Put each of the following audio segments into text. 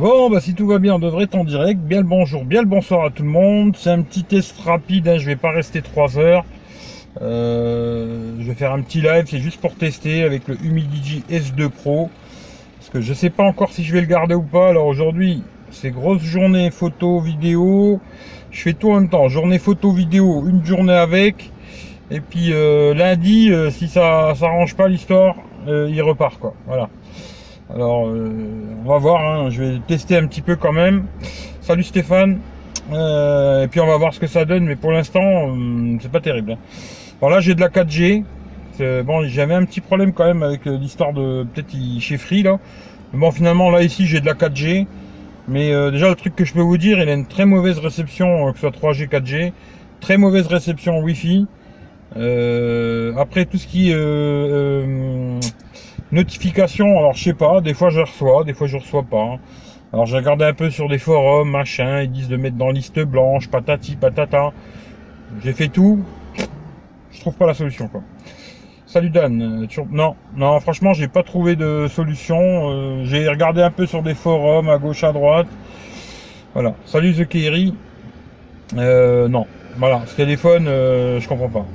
Bon, bah si tout va bien, on devrait être en direct. Bien le bonjour, bien le bonsoir à tout le monde. C'est un petit test rapide, hein, je vais pas rester 3 heures. Euh, je vais faire un petit live, c'est juste pour tester avec le Humidigi S2 Pro. Parce que je sais pas encore si je vais le garder ou pas. Alors aujourd'hui, c'est grosse journée photo, vidéo. Je fais tout en même temps. Journée photo, vidéo, une journée avec. Et puis euh, lundi, euh, si ça s'arrange pas l'histoire, il repart quoi. Voilà. Alors, euh, on va voir, hein. je vais tester un petit peu quand même. Salut Stéphane. Euh, et puis on va voir ce que ça donne, mais pour l'instant, euh, c'est pas terrible. Hein. Bon là, j'ai de la 4G. Bon, j'avais un petit problème quand même avec l'histoire de peut-être chez Free là. bon, finalement là ici, j'ai de la 4G. Mais déjà, le truc que je peux vous dire, il a une très mauvaise réception, que ce soit 3G, 4G. Très mauvaise réception Wi-Fi. après, tout ce qui Notification, alors je sais pas, des fois je reçois, des fois je reçois pas. Alors j'ai regardé un peu sur des forums, machin, ils disent de mettre dans liste blanche, patati patata. J'ai fait tout, je trouve pas la solution quoi. Salut Dan, euh, non, non, franchement j'ai pas trouvé de solution. Euh, j'ai regardé un peu sur des forums à gauche à droite. Voilà. Salut The Kerry. Euh, non, voilà, ce téléphone, je comprends pas.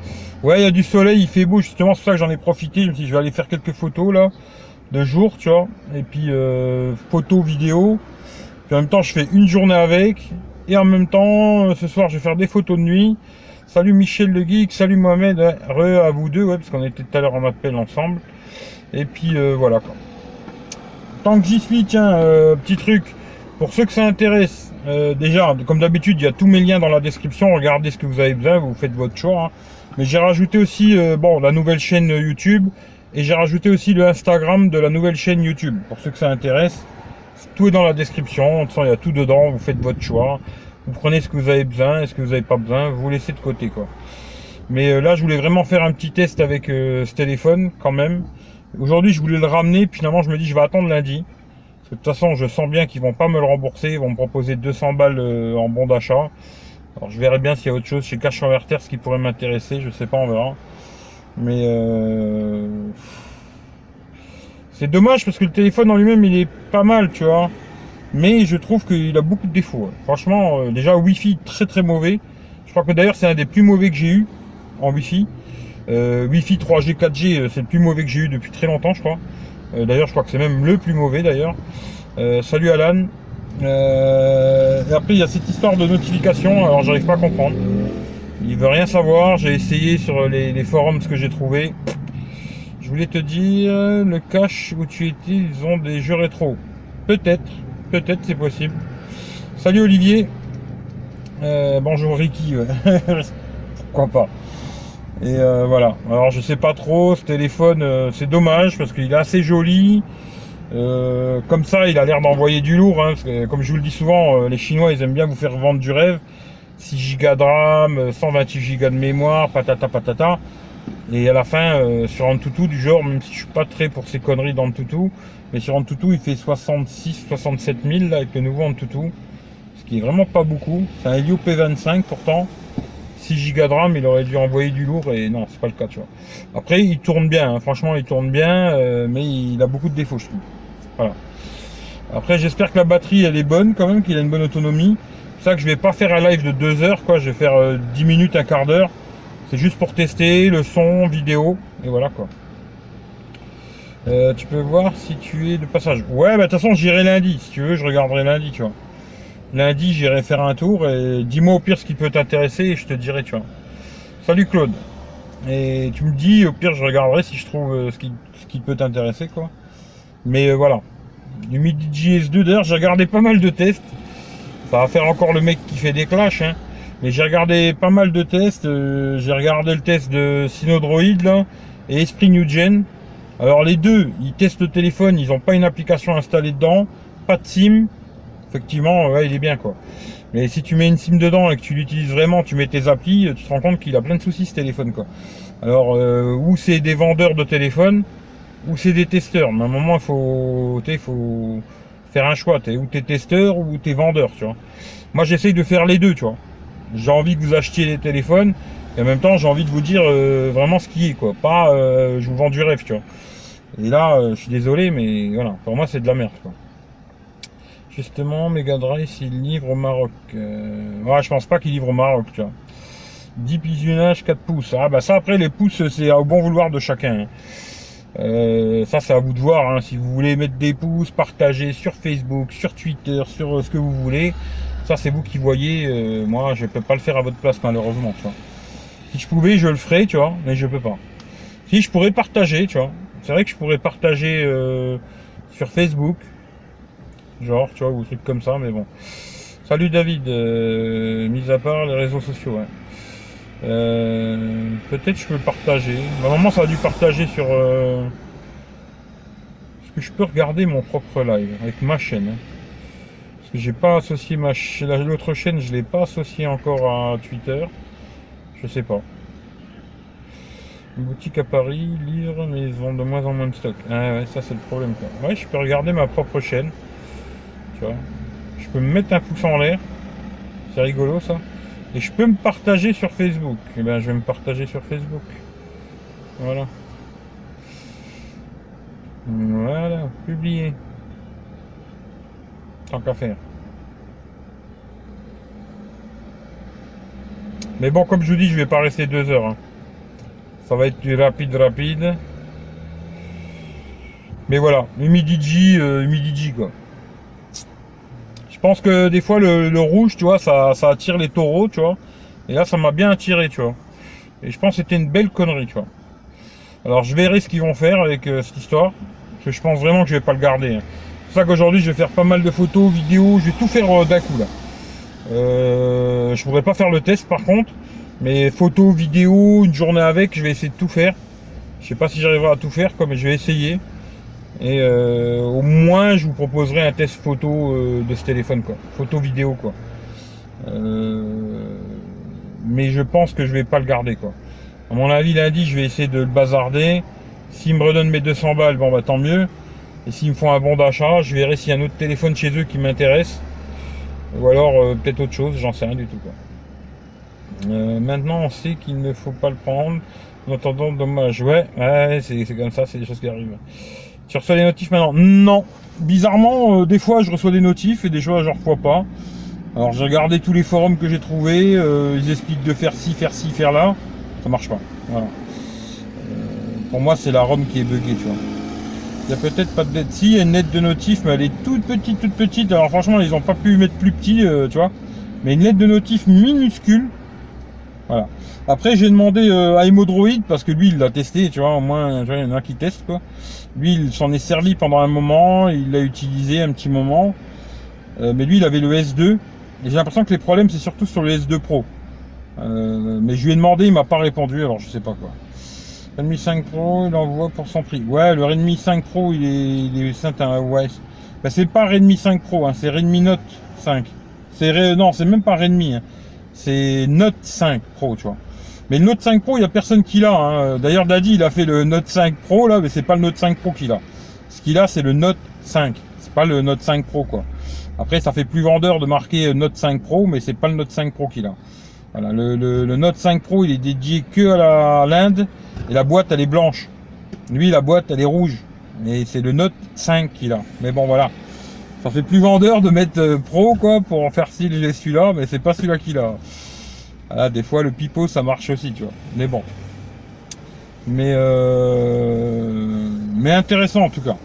Ouais, il y a du soleil, il fait beau, justement, c'est pour ça que j'en ai profité. Je me suis dit, je vais aller faire quelques photos là, de jour, tu vois. Et puis, euh, photos, vidéos. Puis en même temps, je fais une journée avec. Et en même temps, euh, ce soir, je vais faire des photos de nuit. Salut Michel le Geek, salut Mohamed, re à vous deux, ouais, parce qu'on était tout à l'heure en appel ensemble. Et puis, euh, voilà quoi. Tant que j'y suis, tiens, euh, petit truc. Pour ceux que ça intéresse, déjà, comme d'habitude, il y a tous mes liens dans la description. Regardez ce que vous avez besoin, vous faites votre choix. Hein. Mais j'ai rajouté aussi euh, bon la nouvelle chaîne YouTube et j'ai rajouté aussi le Instagram de la nouvelle chaîne YouTube. Pour ceux que ça intéresse, tout est dans la description. De toute il y a tout dedans. Vous faites votre choix. Vous prenez ce que vous avez besoin et ce que vous n'avez pas besoin. Vous laissez de côté quoi. Mais euh, là, je voulais vraiment faire un petit test avec euh, ce téléphone quand même. Aujourd'hui, je voulais le ramener. Puis finalement, je me dis, je vais attendre lundi. Parce que de toute façon, je sens bien qu'ils vont pas me le rembourser. Ils vont me proposer 200 balles en bon d'achat. Alors je verrai bien s'il y a autre chose chez Cash Converter, ce qui pourrait m'intéresser, je sais pas, on verra. Mais euh... c'est dommage parce que le téléphone en lui-même il est pas mal, tu vois. Mais je trouve qu'il a beaucoup de défauts. Franchement, euh, déjà Wi-Fi très très mauvais. Je crois que d'ailleurs c'est un des plus mauvais que j'ai eu en Wi-Fi. Euh, Wi-Fi 3G, 4G, euh, c'est le plus mauvais que j'ai eu depuis très longtemps, je crois. D'ailleurs, je crois que c'est même le plus mauvais d'ailleurs. salut Alan. Euh, et après, il y a cette histoire de notification. Alors, j'arrive pas à comprendre. Il veut rien savoir. J'ai essayé sur les, forums ce que j'ai trouvé. Je voulais te dire, le cache où tu étais, ils ont des jeux rétro. Peut-être, peut-être, c'est possible. Salut Olivier. Euh, bonjour Ricky. Pourquoi pas. Et euh, voilà. Alors je sais pas trop. Ce téléphone, c'est dommage parce qu'il est assez joli. Euh, comme ça, il a l'air d'envoyer du lourd. Hein, comme je vous le dis souvent, euh, les Chinois, ils aiment bien vous faire vendre du rêve. 6 Go de RAM, 128 Go de mémoire, patata patata. Et à la fin, euh, sur un toutou du genre, même si je suis pas très pour ces conneries toutou, mais sur un toutou, il fait 66, 67 000 avec le nouveau toutou, ce qui est vraiment pas beaucoup. C'est un Helio P25 pourtant. 6 Go de RAM, il aurait dû envoyer du lourd et non, c'est pas le cas, tu vois. Après, il tourne bien, hein. franchement, il tourne bien, mais il a beaucoup de défauts, je trouve. Voilà. Après, j'espère que la batterie, elle est bonne quand même, qu'il a une bonne autonomie. C'est ça que je vais pas faire un live de 2 heures, quoi. Je vais faire 10 euh, minutes, un quart d'heure. C'est juste pour tester le son, vidéo, et voilà, quoi. Euh, tu peux voir si tu es de passage. Ouais, bah de toute façon, j'irai lundi. Si tu veux, je regarderai lundi, tu vois. Lundi, j'irai faire un tour et dis-moi au pire ce qui peut t'intéresser et je te dirai, tu vois. Salut Claude. Et tu me dis, au pire, je regarderai si je trouve euh, ce qui, ce qui peut t'intéresser, quoi. Mais euh, voilà. Du Midi GS2, d'ailleurs, j'ai regardé pas mal de tests. Ça va faire encore le mec qui fait des clashs, hein. Mais j'ai regardé pas mal de tests. Euh, j'ai regardé le test de Synodroid, et Esprit New Gen. Alors, les deux, ils testent le téléphone, ils n'ont pas une application installée dedans, pas de SIM. Effectivement, ouais, il est bien, quoi. Mais si tu mets une SIM dedans et que tu l'utilises vraiment, tu mets tes applis, tu te rends compte qu'il a plein de soucis, ce téléphone, quoi. Alors, euh, où c'est des vendeurs de téléphones, ou c'est des testeurs. Mais à un moment, il faut, faire un choix. Es, ou t'es testeur ou t'es vendeur, tu vois. Moi, j'essaye de faire les deux, tu vois. J'ai envie que vous achetiez des téléphones et en même temps, j'ai envie de vous dire euh, vraiment ce qui est, quoi. Pas, euh, je vous vends du rêve, tu vois. Et là, euh, je suis désolé, mais voilà, pour moi, c'est de la merde, quoi. Justement, Mega Drive, il livre au Maroc. Ouais, je pense pas qu'il livre au Maroc, tu vois. 10 visionnage 4 pouces. Ah bah ça après les pouces c'est au bon vouloir de chacun. Euh, ça c'est à vous de voir. Hein. Si vous voulez mettre des pouces, partager sur Facebook, sur Twitter, sur euh, ce que vous voulez. Ça c'est vous qui voyez. Euh, moi je peux pas le faire à votre place malheureusement. Tu vois. Si je pouvais je le ferais, tu vois, mais je peux pas. Si je pourrais partager, tu vois. C'est vrai que je pourrais partager sur Facebook. Genre, tu vois, ou trucs comme ça, mais bon. Salut David, mis à part les réseaux sociaux, ouais. Euh, peut-être je peux partager. Normalement, ça a dû partager sur. Euh... Est-ce que je peux regarder mon propre live avec ma chaîne hein Parce que j'ai pas associé ma chaîne. L'autre chaîne, je l'ai pas associé encore à Twitter. Je sais pas. Une boutique à Paris, lire, mais ils vendent de moins en moins de stock. Ah ouais, ça c'est le problème. Quoi. Ouais, je peux regarder ma propre chaîne. Tu vois. Je peux me mettre un pouce en l'air. C'est rigolo ça. Et je peux me partager sur Facebook. Et eh bien, je vais me partager sur Facebook. Voilà. Voilà, publier. Tant qu'à faire. Mais bon, comme je vous dis, je vais pas rester deux heures. Hein. Ça va être du rapide, rapide. Mais voilà, humidigi, euh, humidigi quoi. Pense que des fois le, rouge, tu vois, ça, attire les taureaux, tu vois. Et là, ça m'a bien attiré, tu vois. Et je pense que c'était une belle connerie, tu vois. Alors je verrai ce qu'ils vont faire avec euh, cette histoire. Parce que je pense vraiment que je vais pas le garder. Hein. C'est ça qu'aujourd'hui je vais faire pas mal de photos, vidéos, je vais tout faire euh, d'un coup là. Euh, je pourrais pas faire le test par contre. Mais photos, vidéos, une journée avec, je vais essayer de tout faire. Je sais pas si j'arriverai à tout faire, mais je vais essayer. Et euh, au moins, je vous proposerai un test photo euh, de ce téléphone, quoi. Photo vidéo, quoi. Euh, mais je pense que je vais pas le garder, quoi. À mon avis, lundi, je vais essayer de le bazarder. S'ils me redonnent mes 200 balles, bon, bah tant mieux. Et s'ils me font un bon d'achat, je verrai s'il y a un autre téléphone chez eux qui m'intéresse. Ou alors peut-être autre chose, j'en sais rien du tout, quoi. maintenant, on sait qu'il ne faut pas le prendre. En attendant, dommage. Ouais, ouais, c'est comme ça, c'est des choses qui arrivent. Tu reçois des notifs maintenant Non. Bizarrement, euh, des fois je reçois des notifs et des fois je ne reçois pas. Alors j'ai regardé tous les forums que j'ai trouvés, euh, ils expliquent de faire ci, faire ci, faire là. Ça marche pas. Voilà. Euh, pour moi c'est la ROM qui est buggée, tu vois. Il y a peut-être pas de lettre. Si, il y a une lettre de notif, mais elle est toute petite, toute petite. Alors franchement, ils n'ont pas pu mettre plus petit, tu vois. Mais une lettre de notif minuscule. Voilà. Après, j'ai demandé à Emodroid, parce que lui, il l'a testé, tu vois. Au moins, il y en a qui testent, quoi. Lui, il s'en est servi pendant un moment, il l'a utilisé un petit moment. Euh, mais lui, il avait le S2. Et j'ai l'impression que les problèmes, c'est surtout sur le S2 Pro. Euh, mais je lui ai demandé, il m'a pas répondu, alors je sais pas quoi. Redmi 5 Pro, il envoie pour son prix. Ouais, le Redmi 5 Pro, il est, il est un ouais. Bah, c'est pas Redmi 5 Pro, hein, c'est Redmi Note 5. C'est non, c'est même pas Redmi. Hein. C'est Note 5 Pro, tu vois. Mais le Note 5 Pro, il n'y a personne qui l'a. Hein. D'ailleurs, Daddy, il a fait le Note 5 Pro, là, mais c'est pas le Note 5 Pro qu'il a. Ce qu'il a, c'est le Note 5. C'est pas le Note 5 Pro, quoi. Après, ça fait plus vendeur de marquer Note 5 Pro, mais c'est pas le Note 5 Pro qu'il a. Voilà, le, Note 5 Pro, il est dédié que à l'Inde, et la boîte, elle est blanche. Lui, la boîte, elle est rouge. Et c'est le Note 5 qu'il a. Mais bon, voilà. Ça fait plus vendeur de mettre euh, Pro, quoi, pour en faire si celui-là, mais c'est pas celui-là qu'il a. Ah, des fois, le pipeau, ça marche aussi, tu vois. Mais bon. Mais, euh... mais intéressant en tout cas.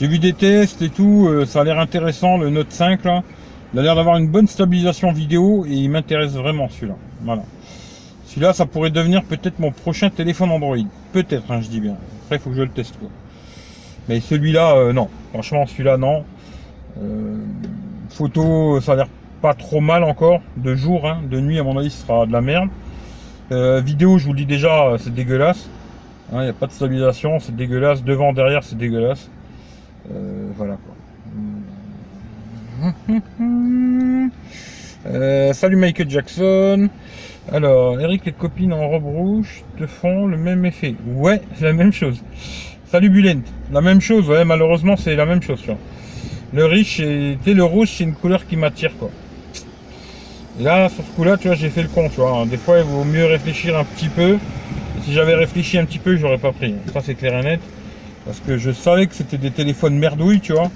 J'ai vu des tests et tout, euh, ça a l'air intéressant, le Note 5 là. Il a l'air d'avoir une bonne stabilisation vidéo et il m'intéresse vraiment celui-là. Voilà. Celui-là, ça pourrait devenir peut-être mon prochain téléphone Android. Peut-être, hein, je dis bien. Après, il faut que je le teste. Quoi. Mais celui-là, euh, non. Franchement, celui-là, non. Euh, photo, ça a l'air pas trop mal encore, de jour, hein. de nuit à mon avis ce sera de la merde. Euh, vidéo, je vous le dis déjà, c'est dégueulasse. Il hein, n'y a pas de stabilisation, c'est dégueulasse. Devant, derrière, c'est dégueulasse. Euh, voilà quoi. Euh, salut Michael Jackson. Alors, Eric, les copines en robe rouge te font le même effet. Ouais, c'est la même chose. Salut Bulent. La même chose, ouais, malheureusement, c'est la même chose. Le riche, et le rouge, c'est une couleur qui m'attire, quoi. Là, sur ce coup-là, tu vois, j'ai fait le con, tu vois. Des fois, il vaut mieux réfléchir un petit peu. si j'avais réfléchi un petit peu, j'aurais pas pris. Ça, c'est clair et net. Parce que je savais que c'était des téléphones merdouilles, tu vois.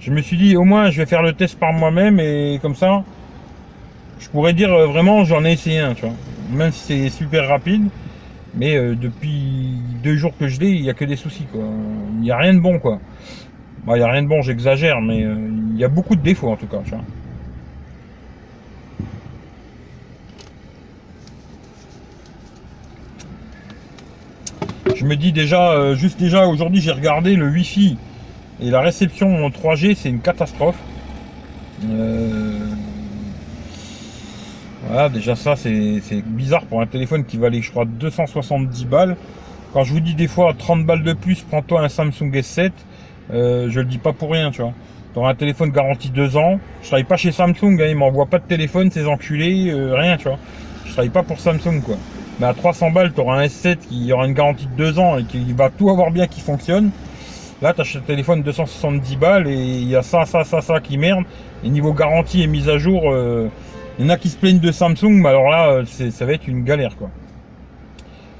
Je me suis dit, au moins, je vais faire le test par moi-même et comme ça, je pourrais dire euh, vraiment, j'en ai essayé un, tu vois. Même si c'est super rapide, mais euh, depuis deux jours que je l'ai, il n'y a que des soucis. Il n'y a rien de bon, quoi. Il n'y a rien de bon, j'exagère, mais euh, il y a beaucoup de défauts, en tout cas. Je me dis déjà, juste déjà aujourd'hui, j'ai regardé le Wi-Fi et la réception en 3G, c'est une catastrophe. Euh, voilà, déjà ça, c'est bizarre pour un téléphone qui valait, je crois, 270 balles. Quand je vous dis des fois 30 balles de plus, prends-toi un Samsung S7, euh, je le dis pas pour rien, tu vois. Tu auras un téléphone garanti 2 ans. Je travaille pas chez Samsung, hein, ils m'envoient pas de téléphone, ces enculés, euh, rien, tu vois. Je travaille pas pour Samsung, quoi. Mais à 300 balles, tu auras un S7 qui aura une garantie de 2 ans et qui va tout avoir bien qui fonctionne. Là, tu achètes un téléphone 270 balles et il y a ça, ça, ça, ça qui merde. Et niveau garantie et mise à jour, euh, il y en a qui se plaignent de Samsung, mais alors là, euh, ça va être une galère quoi.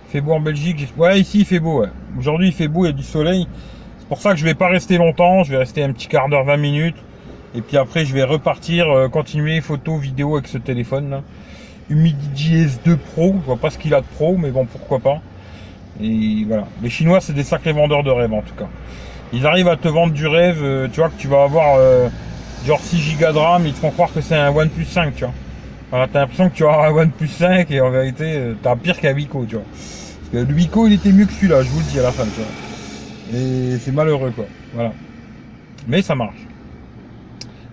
Fait beau en Belgique. Ouais, ici il fait beau. Ouais. Aujourd'hui il fait beau, il y a du soleil. Pour ça que je vais pas rester longtemps. Je vais rester un petit quart d'heure, 20 minutes. Et puis après, je vais repartir, euh, continuer photo, vidéo avec ce téléphone là. Humidity S2 Pro. Je vois pas ce qu'il a de pro, mais bon, pourquoi pas. Et voilà. Les Chinois, c'est des sacrés vendeurs de rêves en tout cas. Ils arrivent à te vendre du rêve, euh, tu vois, que tu vas avoir euh, genre 6 Go de RAM, ils te font croire que c'est un OnePlus 5, tu vois. Alors t'as l'impression que tu as un OnePlus 5 et en vérité, euh, t'as pire qu'un Wico, tu vois. Parce que le Wico, il était mieux que celui-là, je vous le dis à la fin, tu vois. Et c'est malheureux, quoi. Voilà. Mais ça marche.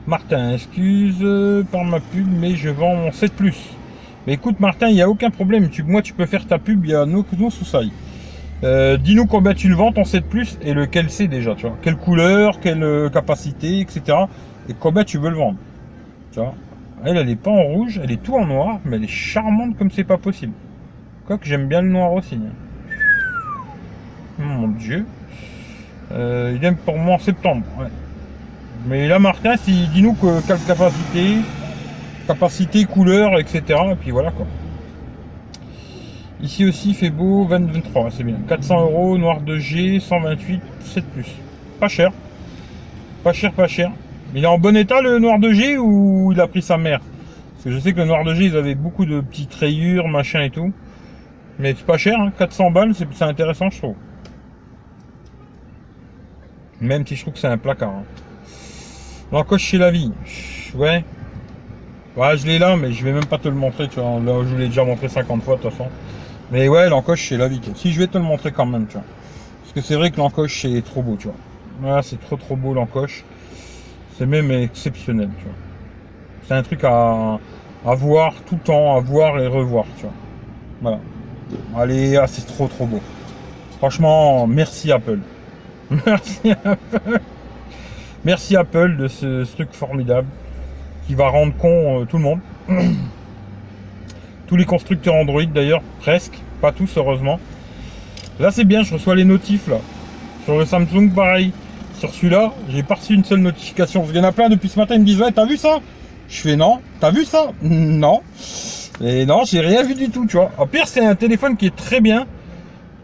Martin, excuse par ma pub, mais je vends mon 7 Plus. Mais écoute, Martin, il n'y a aucun problème. Tu, moi, tu peux faire ta pub, il y a nos, sous-sailles. Euh, dis-nous combien tu le vends ton 7 Plus et lequel c'est déjà, tu vois. Quelle couleur, quelle euh, capacité, etc. Et combien tu veux le vendre. Tu. Elle, elle est pas en rouge, elle est tout en noir, mais elle est charmante comme c'est pas possible. Quoique j'aime bien le noir aussi. Hein. Mon dieu. Euh, il aime pour moi en septembre. Mais là, Martin, si, dis-nous que, quelle capacité, capacité, couleur, etc. Et puis voilà quoi. Ici aussi, il fait beau, 23, c'est bien. 400 euros, noir de G, 128, 7 plus. Pas cher. Pas cher, pas cher. Il est en bon état le noir de G ou il a pris sa mère? Parce que je sais que le noir de G, ils avaient beaucoup de petites rayures, machin et tout. Mais c'est pas cher, 400 hein. balles, c'est intéressant, je trouve. Même si je trouve que c'est un placard. Hein. L'encoche chez la vie. Ouais. Ouais, je l'ai là, mais je vais même pas te le montrer, tu vois. Là, je vous l'ai déjà montré 50 fois, de toute façon. Mais ouais, l'encoche, c'est la vie. Si, je vais te le montrer quand même, tu vois. Parce que c'est vrai que l'encoche, c'est trop beau, tu vois. Voilà, c'est trop trop beau l'encoche. C'est même exceptionnel, tu vois. C'est un truc à, à voir tout le temps, à voir et revoir, tu vois. Voilà. Allez, ah, c'est trop trop beau. Franchement, merci Apple. Merci Apple. Merci Apple de ce, truc formidable qui va rendre con euh, tout le monde. Tous les constructeurs Android d'ailleurs, presque, pas tous heureusement. Là c'est bien, je reçois les notifs là. Sur le Samsung pareil. Sur celui-là, j'ai pas reçu une seule notification. Parce qu'il y en a plein depuis ce matin, ils me disent ouais t'as vu ça? Je fais non, t'as vu ça? Non. Et non, j'ai rien vu du tout, tu vois. En pire, c'est un téléphone qui est très bien.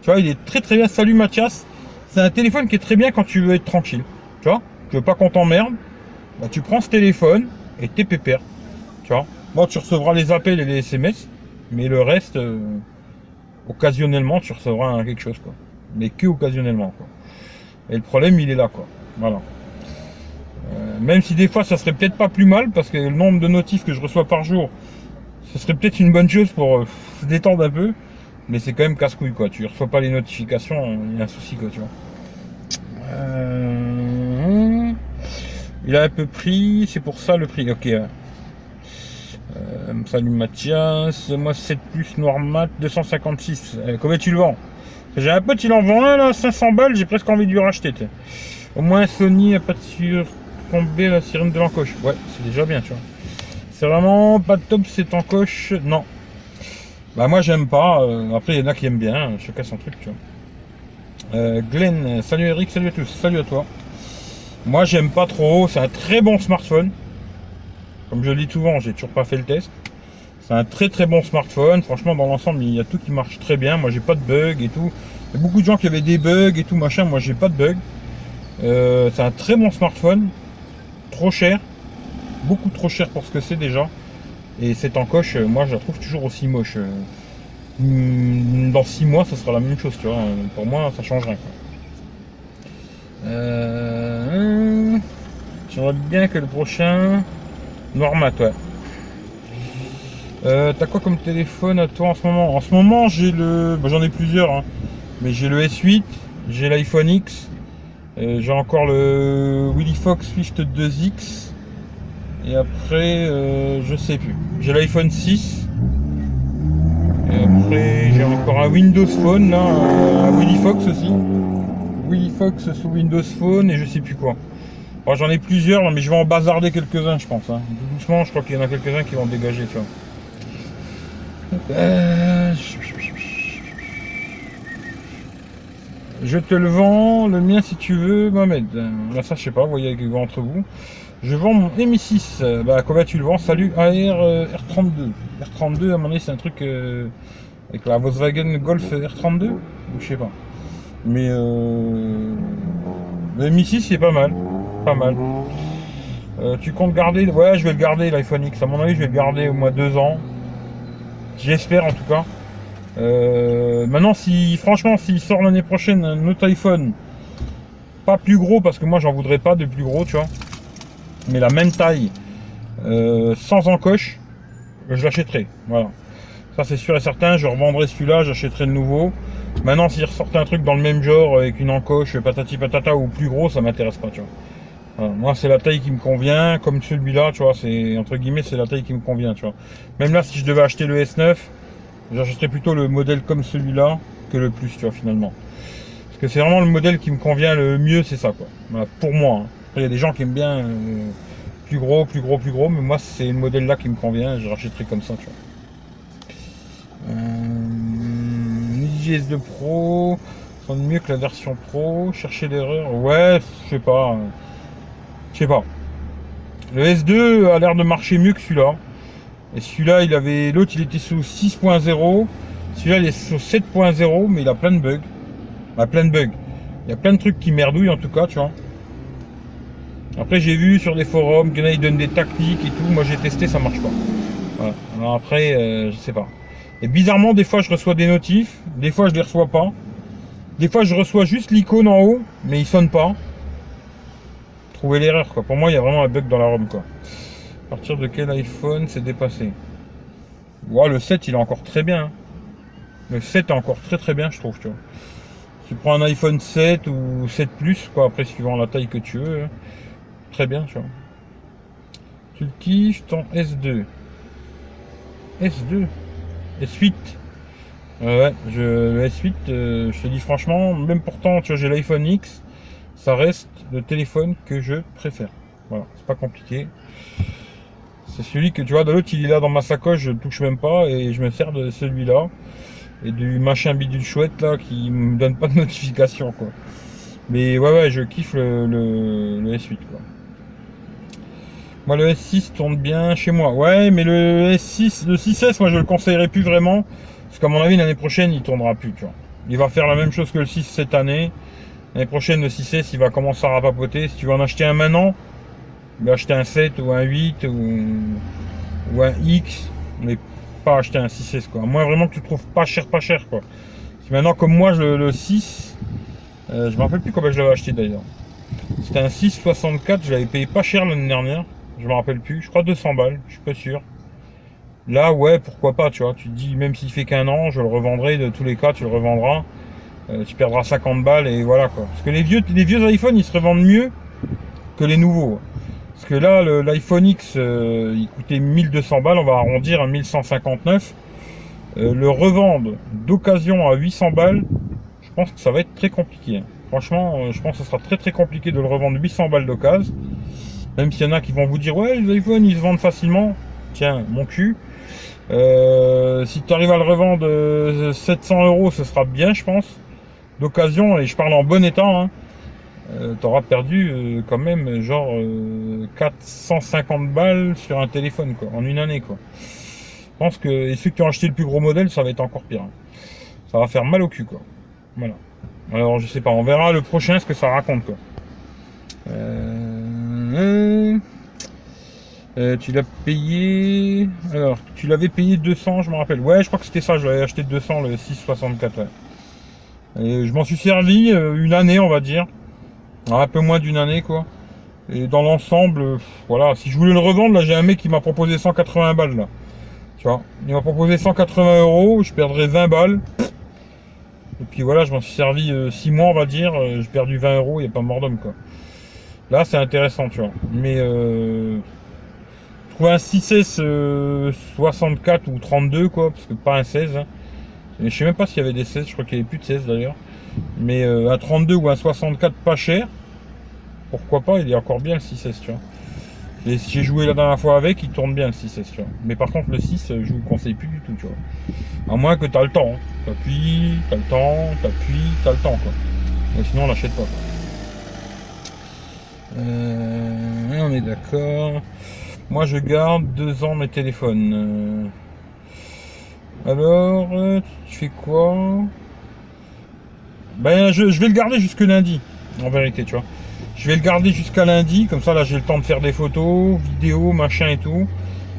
Tu vois, il est très très bien. Salut Mathias. C'est un téléphone qui est très bien quand tu veux être tranquille. Tu vois, tu veux pas qu'on t'emmerde. Bah, tu prends ce téléphone et t'es pépère. Tu vois. Bon, tu recevras les appels et les SMS. Mais le reste, euh, occasionnellement, tu recevras quelque chose, quoi. Mais que occasionnellement, quoi. Et le problème, il est là, quoi. Voilà. Euh, même si des fois, ça serait peut-être pas plus mal, parce que le nombre de notifs que je reçois par jour, ce serait peut-être une bonne chose pour euh, se détendre un peu. Mais c'est quand même casse-couille, quoi. Tu reçois pas les notifications, il y a un souci, quoi, tu vois. il a un peu pris, c'est pour ça le prix. Ok. Euh, salut Mathias, moi 7 plus noir mat 256. Euh, combien tu le vends? J'ai un pote, il en vend un là, 500 balles, j'ai presque envie de lui racheter. Au moins Sony n'a pas de surtombé la sirène de l'encoche. Ouais, c'est déjà bien, tu vois. C'est vraiment pas top cette encoche, non. Bah moi j'aime pas, euh, après il y en a qui aiment bien, chacun son truc, tu vois. Glenn, salut Eric, salut à tous, salut à toi. Moi j'aime pas trop, c'est un très bon smartphone. Comme je le dis souvent, j'ai toujours pas fait le test. C'est un très très bon smartphone. Franchement, dans l'ensemble, il y a tout qui marche très bien. Moi, j'ai pas de bugs et tout. Il y a beaucoup de gens qui avaient des bugs et tout machin. Moi, j'ai pas de bugs. Euh, c'est un très bon smartphone. trop cher, beaucoup trop cher pour ce que c'est déjà. Et cette encoche, euh, moi je la trouve toujours aussi moche. Euh. Hmm, dans 6 mois, ça sera la même chose, tu vois. Pour moi, ça changerait. Euh... J'aimerais bien que le prochain. Noirmat, ouais. Euh, T'as quoi comme téléphone à toi en ce moment? En ce moment, j'ai le. Bah, J'en ai plusieurs, hein. mais j'ai le S8, j'ai l'iPhone X, euh, j'ai encore le Willy Fox Swift 2X, et après, euh, je sais plus. J'ai l'iPhone 6, et après, j'ai encore un Windows Phone, là, un Willy Fox aussi. Willy Fox sous Windows Phone, et je sais plus quoi. J'en ai plusieurs, mais je vais en bazarder quelques-uns, je pense. Hein. Doucement, je crois qu'il y en a quelques-uns qui vont dégager, tu vois. Euh, je te le vends, le mien si tu veux, Mohamed. Là, ça, je sais pas, vous voyez entre vous. Je vends mon Mi6. Bah, combien tu le vends Salut, AR euh, R32. R32, à mon avis, c'est un truc euh, avec la Volkswagen Golf R32 Ou je sais pas. Mais euh, le Mi6, c'est pas mal. Pas mal. tu comptes garder Ouais, je vais le garder, l'iPhone X. À mon avis, je vais le garder au moins deux ans. J'espère en tout cas. Euh, maintenant, si franchement, s'il sort l'année prochaine un autre iPhone, pas plus gros parce que moi j'en voudrais pas de plus gros, tu vois, mais la même taille, euh, sans encoche, je l'achèterai. Voilà. Ça c'est sûr et certain, je revendrai celui-là, j'achèterai le nouveau. Maintenant, s'il ressortait un truc dans le même genre avec une encoche patati patata ou plus gros, ça m'intéresse pas, tu vois. Moi, c'est la taille qui me convient, comme celui-là, tu vois, c'est entre guillemets, c'est la taille qui me convient, tu vois. Même là, si je devais acheter le S9, j'achèterais plutôt le modèle comme celui-là que le plus, tu vois, finalement. Parce que c'est vraiment le modèle qui me convient le mieux, c'est ça, quoi. pour moi. Hein. Il y a des gens qui aiment bien euh, plus gros, plus gros, plus gros, mais moi, c'est le modèle-là qui me convient, je rachèterais comme ça, tu vois. Euh, IGS2 Pro, sonne mieux que la version Pro, chercher l'erreur, ouais, je sais pas. Je sais pas. Le S2 a l'air de marcher mieux que celui-là. Et celui-là, il avait. L'autre, il était sous 6.0. Celui-là, il est sous 7.0, mais il a plein de bugs. Bah, plein de bugs. Il y a plein de trucs qui merdouillent en tout cas, tu vois. Après, j'ai vu sur des forums qu'il y en a, ils donnent des tactiques et tout. Moi, j'ai testé, ça marche pas. Voilà. Alors après, euh, je sais pas. Et bizarrement, des fois, je reçois des notifs. Des fois, je les reçois pas. Des fois, je reçois juste l'icône en haut, mais il sonne pas trouver l'erreur quoi. Pour moi, il y a vraiment un bug dans la ROM quoi. À partir de quel iPhone c'est dépassé? Ouais, le 7 il est encore très bien. Hein. Le 7 est encore très très bien je trouve. Tu prends un iPhone 7 ou 7 Plus quoi, après suivant la taille que tu veux. Hein. Très bien tu vois. Tu le kiffes ton S2. S2 S8 Ouais, le S8, euh, je te dis franchement, même pourtant, tu vois, j'ai l'iPhone X, ça reste le téléphone que je préfère. Voilà, c'est pas compliqué. C'est celui que tu vois, de l'autre il est là dans ma sacoche, je touche même pas et je me sers de celui-là et du machin bidule chouette là qui me donne pas de notification quoi. Mais ouais ouais je kiffe le, le, S8 quoi. Moi le S6 tourne bien chez moi. Ouais mais le S6, le 6S moi je le conseillerais plus vraiment. Parce qu'à mon avis l'année prochaine il tournera plus. Il va faire la même chose que le 6 cette année. L'année prochaine, le 6S, il va commencer à rapapoter. Si tu veux en acheter un maintenant, va acheter un 7 ou un 8 ou, un X, mais pas acheter un 6S quoi. Moi vraiment que tu trouves pas cher, pas cher quoi. Maintenant comme moi le 6, euh, je me rappelle plus combien je l'avais acheté d'ailleurs. C'était un 664, je l'avais payé pas cher l'année dernière. Je me rappelle plus, je crois 200 balles, je suis pas sûr. Là ouais, pourquoi pas, tu vois. Tu te dis même s'il fait qu'un an, je le revendrai de tous les cas, tu le revendras. Euh, tu perdras 50 balles et voilà quoi. Parce que les vieux, les vieux iPhones, ils se revendent mieux que les nouveaux. Parce que là, l'iPhone X, euh, il coûtait 1200 balles, on va arrondir à 1159. Euh, le revendre d'occasion à 800 balles, je pense que ça va être très compliqué. Franchement, je pense que ce sera très très compliqué de le revendre 800 balles d'occasion. Même s'il y en a qui vont vous dire, ouais, les iPhones, ils se vendent facilement. Tiens, mon cul. si tu arrives à le revendre 700 euros, ce sera bien, je pense d'occasion, et je parle en bon état, hein, euh, tu auras perdu euh, quand même genre 450 euh, balles sur un téléphone quoi, en une année quoi. Je pense que et ceux qui ont acheté le plus gros modèle, ça va être encore pire. Hein. Ça va faire mal au cul quoi. Voilà. Alors je sais pas, on verra le prochain ce que ça raconte quoi. Euh, euh, tu l'as payé. Alors, tu l'avais payé 200, je me rappelle. Ouais, je crois que c'était ça. Je l'avais acheté 200 le 664. Ouais. Et je m'en suis servi euh, une année, on va dire. Un peu moins d'une année, quoi. Et dans l'ensemble, euh, voilà. Si je voulais le revendre, là, j'ai un mec qui m'a proposé 180 balles, là. Tu vois, il m'a proposé 180 euros. Je perdrais 20 balles. Et puis voilà, je m'en suis servi 6 mois, on va dire. J'ai perdu 20 euros. Il n'y a pas mort d'homme, quoi. Là, c'est intéressant, tu vois. Mais euh, trouver un 6S 64 ou 32, quoi, parce que pas un 16. Hein. Je sais même pas s'il y avait des 16, je crois qu'il n'y avait plus de 16 d'ailleurs. Mais euh, un 32 ou un 64 pas cher, pourquoi pas, il est encore bien le 6S, tu vois. Et si j'ai joué la dernière fois avec, il tourne bien le 6S, tu vois. Mais par contre, le 6, je vous conseille plus du tout, tu vois. À moins que tu as le temps. Hein. T'appuies, t'as le temps, t'appuies, t'as le temps, quoi. Mais sinon, on l'achète pas. Euh, on est d'accord. Moi, je garde deux ans mes téléphones. Euh, alors, euh, tu fais quoi? Ben, je, vais le garder jusque lundi, en vérité, tu vois. Je vais le garder jusqu'à lundi, comme ça, là, j'ai le temps de faire des photos, vidéos, machin et tout.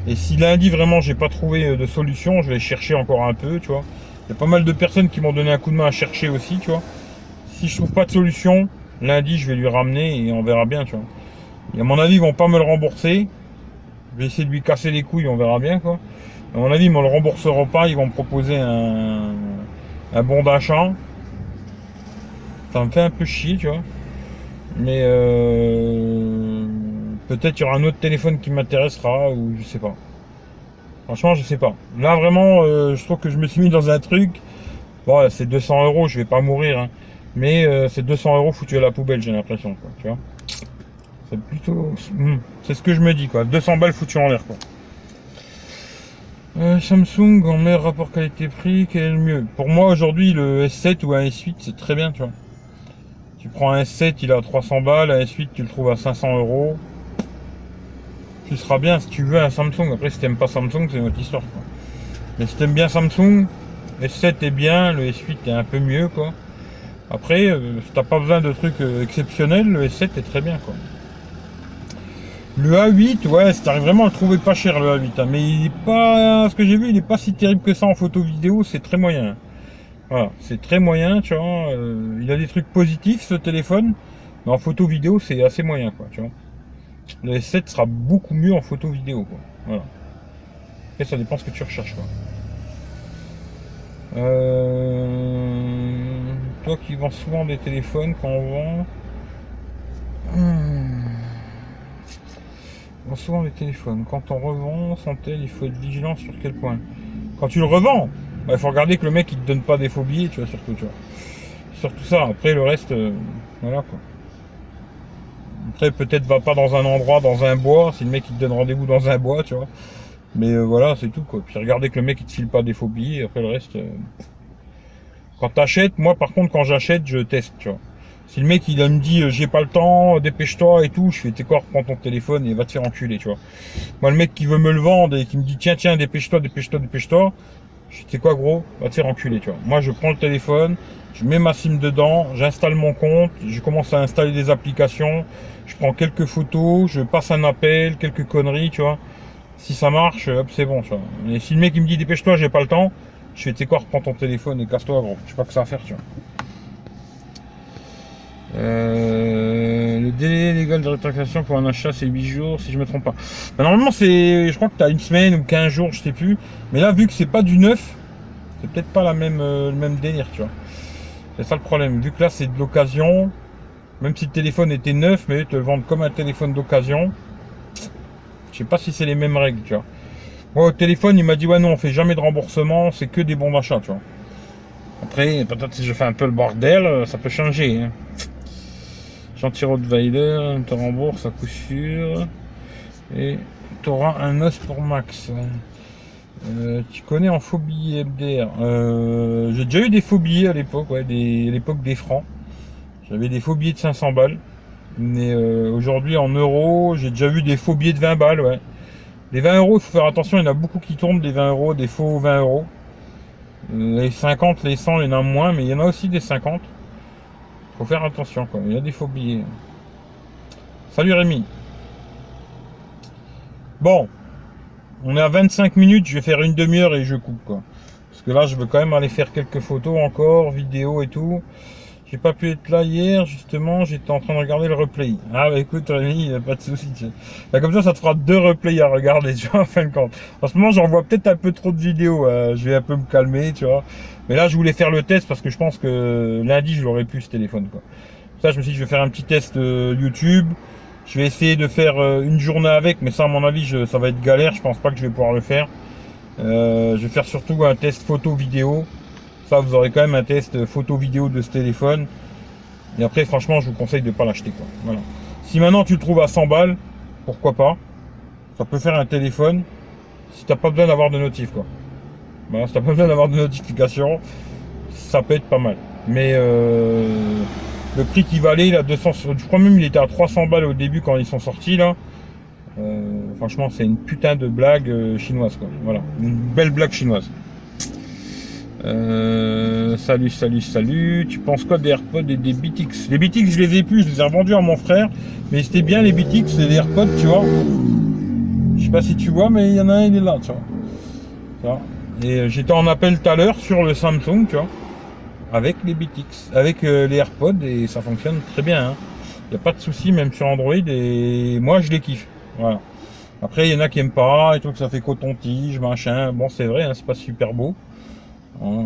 Et si lundi, vraiment, j'ai pas trouvé de solution, je vais chercher encore un peu, tu vois. Il y a pas mal de personnes qui m'ont donné un coup de main à chercher aussi, tu vois. Si je trouve pas de solution, Lundi, je vais lui ramener et on verra bien, tu vois. Et à mon avis, ils vont pas me le rembourser. Je vais essayer de lui casser les couilles, on verra bien, quoi. À mon avis, ils me le rembourseront pas. Ils vont me proposer un, bon d'achat. Ça me fait un peu chier, tu vois. Mais euh, peut-être il y aura un autre téléphone qui m'intéressera ou je sais pas. Franchement, je sais pas. Là, vraiment, euh, je trouve que je me suis mis dans un truc. Bon, c'est 200 euros, je vais pas mourir. Hein. Mais euh, c'est 200 euros foutus à la poubelle, j'ai l'impression, quoi, tu vois. C'est plutôt... Hmm, c'est ce que je me dis, quoi. 200 balles foutues en l'air, quoi. Euh, Samsung en meilleur rapport qualité-prix, quel est le mieux? Pour moi, aujourd'hui, le S7 ou un S8, c'est très bien, tu vois. Tu prends un S7, il a 300 balles, un S8, tu le trouves à 500 euros. Tu seras bien si tu veux un Samsung. Après, si t'aimes pas Samsung, c'est notre histoire, quoi. Mais si t'aimes bien Samsung, S7 est bien, le S8 est un peu mieux, quoi. Après, euh, t'as pas besoin de trucs euh, exceptionnels, le S7 est très bien quoi. Le A8, ouais, t'arrives vraiment à le trouver pas cher le A8, hein, mais il est pas, ce que j'ai vu, il est pas si terrible que ça en photo vidéo, c'est très moyen. Voilà, c'est très moyen, tu vois. Euh, il a des trucs positifs ce téléphone, mais en photo vidéo c'est assez moyen quoi, tu vois. Le S7 sera beaucoup mieux en photo vidéo quoi. Voilà. Et ça dépend ce que tu recherches quoi. Euh toi qui vends souvent des téléphones, quand on vend. Hmm. On vend souvent des téléphones. Quand on revend son il faut être vigilant sur quel point. Quand tu le revends, bah, il faut regarder que le mec il te donne pas des faux billets, tu vois, surtout, tu vois. Surtout ça. Après le reste, euh, voilà quoi. Après peut-être va pas dans un endroit, dans un bois, si le mec il te donne rendez-vous dans un bois, tu vois. Mais euh, voilà, c'est tout quoi. Puis regardez que le mec il te file pas des faux billets, après le reste. Euh, quand t'achètes, moi par contre quand j'achète, je teste, tu vois. Si le mec il me dit euh, j'ai pas le temps, dépêche-toi et tout, je fais t'es quoi, prends ton téléphone et va te faire enculer, tu vois. Moi le mec qui veut me le vendre et qui me dit tiens tiens dépêche-toi, dépêche-toi, dépêche-toi, je sais quoi gros, va te faire enculer, tu vois. Moi je prends le téléphone, je mets ma SIM dedans, j'installe mon compte, je commence à installer des applications, je prends quelques photos, je passe un appel, quelques conneries, tu vois. Si ça marche, hop, c'est bon, tu vois. Mais si le mec il me dit dépêche-toi, j'ai pas le temps, je fais, tes quoi, reprends ton téléphone et casse-toi, gros. Je sais pas que ça à faire, tu vois. Euh, le délai légal de rétractation pour un achat, c'est 8 jours, si je me trompe pas. Bah, normalement, c'est, je crois que tu as une semaine ou 15 jours, je sais plus. Mais là, vu que c'est pas du neuf, c'est peut-être pas la même, euh, le même délire, tu vois. C'est ça le problème. Vu que là, c'est de l'occasion, même si le téléphone était neuf, mais te le vendent comme un téléphone d'occasion, je sais pas si c'est les mêmes règles, tu vois. Moi, au téléphone, il m'a dit, ouais, non, on fait jamais de remboursement, c'est que des bons d'achat, tu vois. Après, peut-être si je fais un peu le bordel, ça peut changer. Hein. Gentil Rottweiler, te rembourse à coup sûr. Et tu auras un os pour Max. Euh, tu connais en billets MDR euh, J'ai déjà eu des faux billets à l'époque, ouais, des, à l'époque des francs. J'avais des faux billets de 500 balles. Mais euh, aujourd'hui en euros, j'ai déjà vu des faux billets de 20 balles, ouais. Les 20 euros, il faut faire attention, il y en a beaucoup qui tournent des 20 euros, des faux 20 euros. Les 50, les 100, il y en a moins, mais il y en a aussi des 50. Faut faire attention, quoi. Il y a des faux billets. Salut Rémi. Bon, on est à 25 minutes, je vais faire une demi-heure et je coupe quoi. Parce que là, je veux quand même aller faire quelques photos encore, vidéos et tout. J'ai pas pu être là hier, justement, j'étais en train de regarder le replay. Ah bah écoute Rémi, pas de souci. Bah, comme ça, ça te fera deux replays à regarder, tu vois, en fin de compte. En ce moment, j'en vois peut-être un peu trop de vidéos, euh, je vais un peu me calmer, tu vois. Mais là, je voulais faire le test parce que je pense que lundi, je l'aurais plus ce téléphone, quoi. Ça, je me suis dit, je vais faire un petit test euh, YouTube. Je vais essayer de faire euh, une journée avec, mais ça, à mon avis, je, ça va être galère. Je pense pas que je vais pouvoir le faire. je vais faire surtout un test photo vous aurez quand même un test photo vidéo de ce téléphone. Et après, franchement, je vous conseille de ne pas l'acheter. Voilà. Si maintenant tu le trouves à 100 balles, pourquoi pas? Ça peut faire un téléphone si t'as pas besoin d'avoir de notif. Quoi. Voilà, si t'as pas besoin d'avoir de notification, ça peut être pas mal. Mais euh, le prix qui valait, là, 200, je crois même il était à 300 balles au début quand ils sont sortis là. Euh, franchement, c'est une putain de blague euh, chinoise. Quoi. Voilà, une belle blague chinoise. Euh, salut, salut, salut. Tu penses quoi des AirPods et des BTX Les BTX, je les ai plus, je les ai revendus à mon frère. Mais c'était bien les BTX et les AirPods, tu vois. Je sais pas si tu vois, mais il y en a un, il est là, tu vois. Et euh, j'étais en appel tout à l'heure sur le Samsung, tu vois. Avec les BTX, avec euh, les AirPods et ça fonctionne très bien. Il hein. n'y a pas de souci, même sur Android. Et moi, je les kiffe. Voilà. Après, il y en a qui aiment pas, et tout que ça fait coton-tige, machin. Bon, c'est vrai, hein, c'est pas super beau.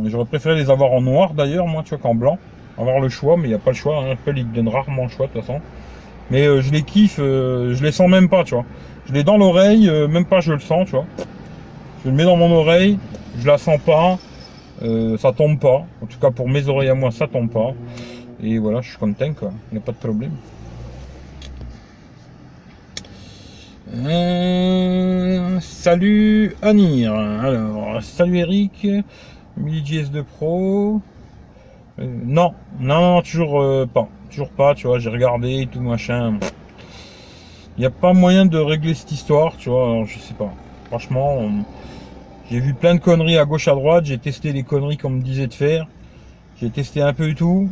J'aurais préféré les avoir en noir d'ailleurs, moi, tu vois, qu'en blanc. Avoir le choix, mais il n'y a pas le choix. Hein. Apple, il donne rarement le choix, de toute façon. Mais euh, je les kiffe, euh, je les sens même pas, tu vois. Je les dans l'oreille, euh, même pas je le sens, tu vois. Je le mets dans mon oreille, je la sens pas, ça tombe pas. En tout cas, pour mes oreilles à moi, ça tombe pas. Et voilà, je suis content, quoi. Il n'y a pas de problème. salut Anir. Alors, salut Eric. Midi GS2 Pro. Euh, non, non, toujours euh, pas. Toujours pas, tu vois, j'ai regardé tout machin. Il n'y a pas moyen de régler cette histoire, tu vois, je sais pas. Franchement, j'ai vu plein de conneries à gauche à droite, j'ai testé les conneries qu'on me disait de faire. J'ai testé un peu tout.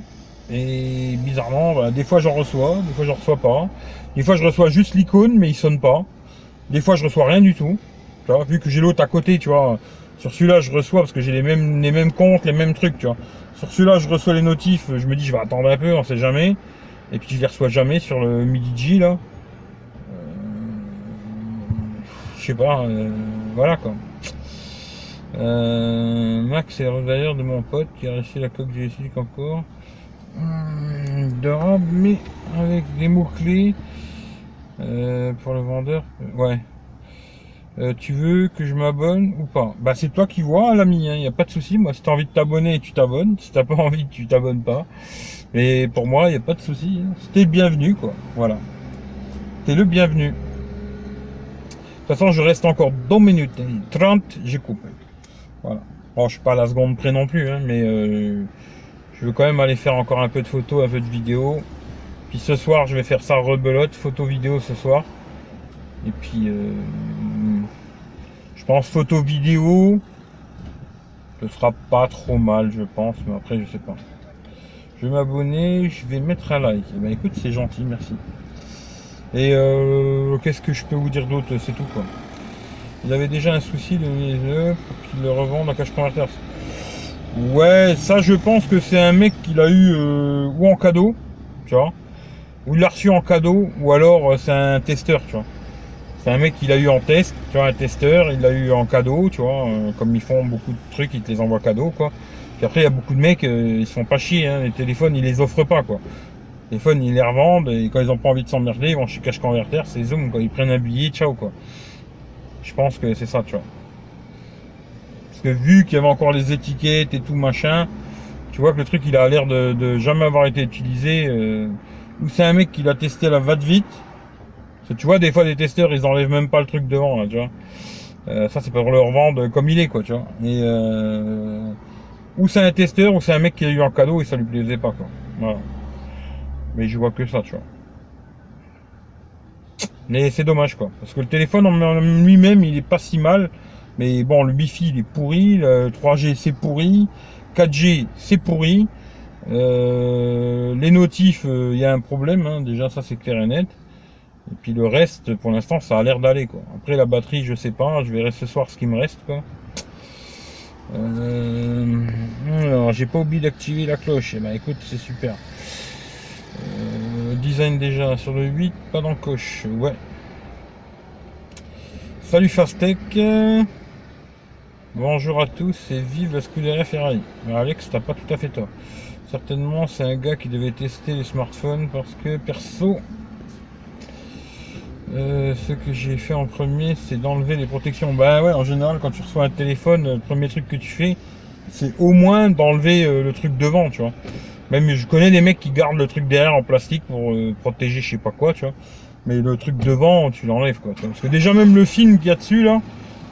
Et bizarrement, bah, des fois j'en reçois, des fois j'en reçois pas. Des fois je reçois juste l'icône, mais il sonne pas. Des fois je reçois rien du tout. Tu vois, vu que j'ai l'autre à côté, tu vois, sur celui-là, je reçois parce que j'ai les mêmes, les mêmes comptes, les mêmes trucs, tu vois. Sur celui-là, je reçois les notifs, je me dis, je vais attendre un peu, on sait jamais. Et puis, je les reçois jamais sur le MidiG, là. Euh, je sais pas, euh, voilà, quoi. Euh, Max est d'ailleurs de mon pote qui a reçu la coque du encore. Hum, mais avec des mots-clés. pour le vendeur, ouais, euh, tu veux que je m'abonne ou pas? Bah c'est toi qui vois l'ami, il hein, n'y a pas de souci. Moi si t'as envie de t'abonner, tu t'abonnes. Si t'as pas envie, tu t'abonnes pas. Mais pour moi, il n'y a pas de souci. Hein. T'es bienvenu quoi. Voilà. T'es le bienvenu. De toute façon, je reste encore 2 minutes. 30, j'ai coupé. Voilà. Bon, je suis pas à la seconde près non plus, hein, mais euh, je veux quand même aller faire encore un peu de photos, un peu de vidéos. Puis ce soir, je vais faire ça rebelote, photo vidéo ce soir. Et puis, euh, je pense photo vidéo, ce sera pas trop mal, je pense, mais après, je sais pas. Je vais m'abonner, je vais mettre un like. Eh ben écoute, c'est gentil, merci. Et euh, qu'est-ce que je peux vous dire d'autre? C'est tout quoi. Il avait déjà un souci de pour qu'il le revende à cash converter. Ouais, ça je pense que c'est un mec qu'il a eu euh, ou en cadeau, tu vois, ou il l'a reçu en cadeau, ou alors c'est un testeur, tu vois. C'est un mec qui l'a eu en test, tu vois, un testeur, il l'a eu en cadeau, tu vois, euh, comme ils font beaucoup de trucs, ils te les envoient cadeau, quoi. Puis après, il y a beaucoup de mecs, euh, ils se font pas chier, hein, les téléphones, ils les offrent pas, quoi. Les téléphones, ils les revendent, et quand ils ont pas envie de s'emmerder, ils vont chez Cash Converter, c'est Zoom, quoi. Ils prennent un billet, ciao, quoi. Je pense que c'est ça, tu vois. Parce que vu qu'il y avait encore les étiquettes et tout, machin, tu vois que le truc, il a l'air de, jamais avoir été utilisé. Euh, ou c'est un mec qui l'a testé à la tu vois, des fois, des testeurs, ils enlèvent même pas le truc devant, là, tu vois. Euh, ça, c'est pour le revendre comme il est, quoi, tu vois. Et, euh, ou c'est un testeur, ou c'est un mec qui a eu en cadeau et ça lui plaisait pas, quoi. Voilà. Mais je vois que ça, tu vois. Mais c'est dommage, quoi. Parce que le téléphone en lui-même, il est pas si mal. Mais bon, le Wi-Fi, il est pourri. Le 3G, c'est pourri. 4G, c'est pourri. Euh, les notifs, il y a un problème. Hein. Déjà, ça, c'est clair et net. Et puis le reste, pour l'instant, ça a l'air d'aller quoi. Après la batterie, je sais pas, je verrai ce soir ce qui me reste quoi. Euh, alors, j'ai pas oublié d'activer la cloche. Eh ben écoute, c'est super. Euh, design déjà sur le 8, pas d'encoche. Ouais. Salut Fastech. Bonjour à tous et vive la Scuderia Ferrari. Alex, t'as pas tout à fait tort. Certainement, c'est un gars qui devait tester les smartphones parce que perso, euh, ce que j'ai fait en premier, c'est d'enlever les protections. Bah ouais, en général, quand tu reçois un téléphone, le premier truc que tu fais, c'est au moins d'enlever euh, le truc devant, tu vois. Même je connais des mecs qui gardent le truc derrière en plastique pour euh, protéger je sais pas quoi, tu vois. Mais le truc devant, tu l'enlèves quoi. Parce que déjà même le film qu'il y a dessus là,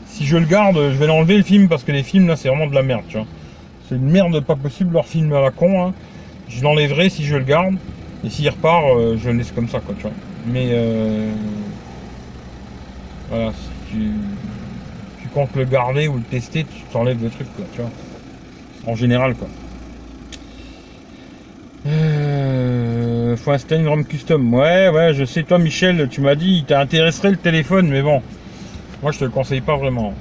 si je le garde, je vais l'enlever le film parce que les films là c'est vraiment de la merde, tu vois. C'est une merde pas possible leur film à la con. Hein. Je l'enlèverai si je le garde. Et s'il repart, je le laisse comme ça quoi, tu vois. Mais euh, voilà, si tu, comptes le garder ou le tester, tu t'enlèves le truc quoi, tu vois. En général quoi. Euh, faut installer une ROM custom. Ouais, ouais, je sais, toi Michel, tu m'as dit, il t'intéresserait le téléphone, mais bon, moi, je te le conseille pas vraiment.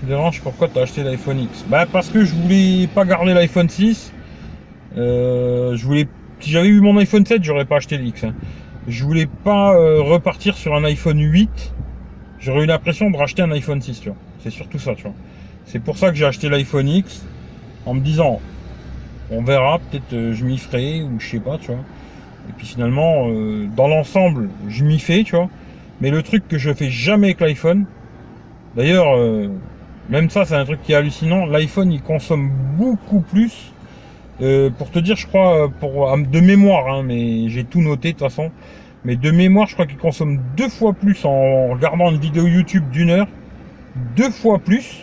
Tu dérange pourquoi tu as acheté l'iPhone X Bah parce que je voulais pas garder l'iPhone 6. Euh, je voulais. Si j'avais eu mon iPhone 7, j'aurais pas acheté l'X. Je voulais pas euh, repartir sur un iPhone 8. J'aurais eu l'impression de racheter un iPhone 6, tu vois. C'est surtout ça, tu vois. C'est pour ça que j'ai acheté l'iPhone X en me disant on verra, peut-être euh, je m'y ferai ou je sais pas, tu vois. Et puis finalement, dans l'ensemble, je m'y fais, tu vois. Mais le truc que je fais jamais avec l'iPhone, d'ailleurs, euh, même ça c'est un truc qui est hallucinant, l'iPhone il consomme beaucoup plus. Euh, pour te dire, je crois, pour de mémoire, hein, mais j'ai tout noté de toute façon. Mais de mémoire, je crois qu'il consomme deux fois plus en regardant une vidéo YouTube d'une heure, deux fois plus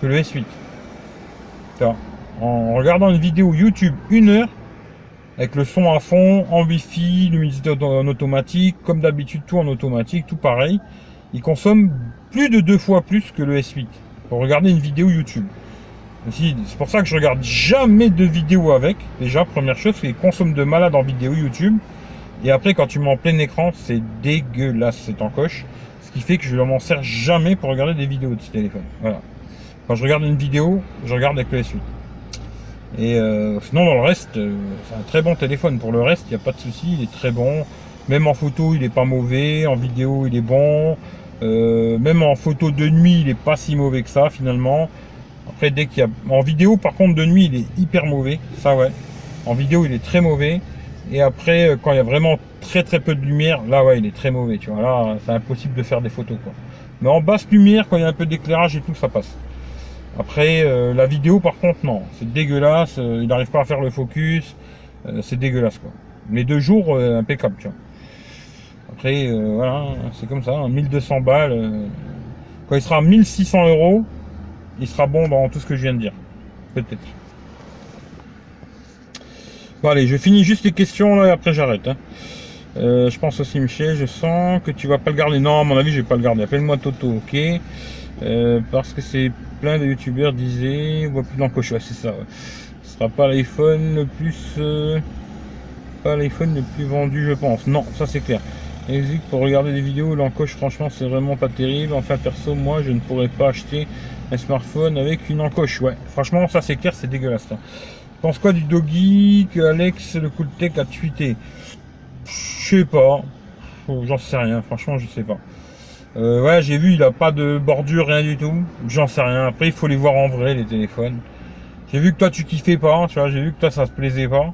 que le S8. En regardant une vidéo YouTube une heure, avec le son à fond, en wifi, l'humidité en automatique, comme d'habitude tout en automatique, tout pareil. Il consomme plus de deux fois plus que le S8 pour regarder une vidéo YouTube. C'est pour ça que je regarde jamais de vidéo avec. Déjà, première chose, c'est consomme de malade en vidéo YouTube. Et après, quand tu mets en plein écran, c'est dégueulasse, c'est en coche. Ce qui fait que je ne m'en sers jamais pour regarder des vidéos de ce téléphone. Voilà. Quand je regarde une vidéo, je regarde avec le S8. Et euh, sinon, dans le reste, euh, c'est un très bon téléphone. Pour le reste, il n'y a pas de souci, il est très bon. Même en photo, il est pas mauvais. En vidéo, il est bon. Euh, même en photo de nuit, il est pas si mauvais que ça finalement. Après, dès qu'il y a en vidéo, par contre, de nuit, il est hyper mauvais. Ça, ouais. En vidéo, il est très mauvais. Et après, quand il y a vraiment très très peu de lumière, là, ouais, il est très mauvais. Tu vois, là, c'est impossible de faire des photos, quoi. Mais en basse lumière, quand il y a un peu d'éclairage et tout, ça passe. Après, euh, la vidéo, par contre, non. C'est dégueulasse. Euh, il n'arrive pas à faire le focus. Euh, c'est dégueulasse, quoi. Les deux jours, impeccable, tu vois. Après, voilà, c'est comme ça. 1200 hein, balles. quand il sera à 1600 euros, il sera bon dans tout ce que je viens de dire. Peut-être. Bon, allez, je finis juste les questions, là, et après j'arrête. Hein. je pense aussi, Michel, je sens que tu vas pas le garder. Non, à mon avis, je vais pas le garder. Appelle-moi Toto, ok Parce que c'est plein de youtubeurs disaient, on voit plus d'encoche, c'est ça. Ce sera pas l'iPhone le plus, euh, pas l'iPhone le plus vendu, je pense. Non, ça c'est clair. Exit pour regarder des vidéos, l'encoche, franchement, c'est vraiment pas terrible. Enfin, perso, moi, je ne pourrais pas acheter un smartphone avec une encoche. Ouais, franchement, ça c'est clair, c'est dégueulasse. Hein. Pense quoi du doggy que Alex, le cool tech, a tweeté? Je sais pas. J'en sais rien, franchement, je sais pas. Euh, ouais, j'ai vu, il a pas de bordure, rien du tout. J'en sais rien. Après, il faut les voir en vrai, les téléphones. J'ai vu que toi, tu kiffais pas, tu vois. J'ai vu que toi, ça se plaisait pas.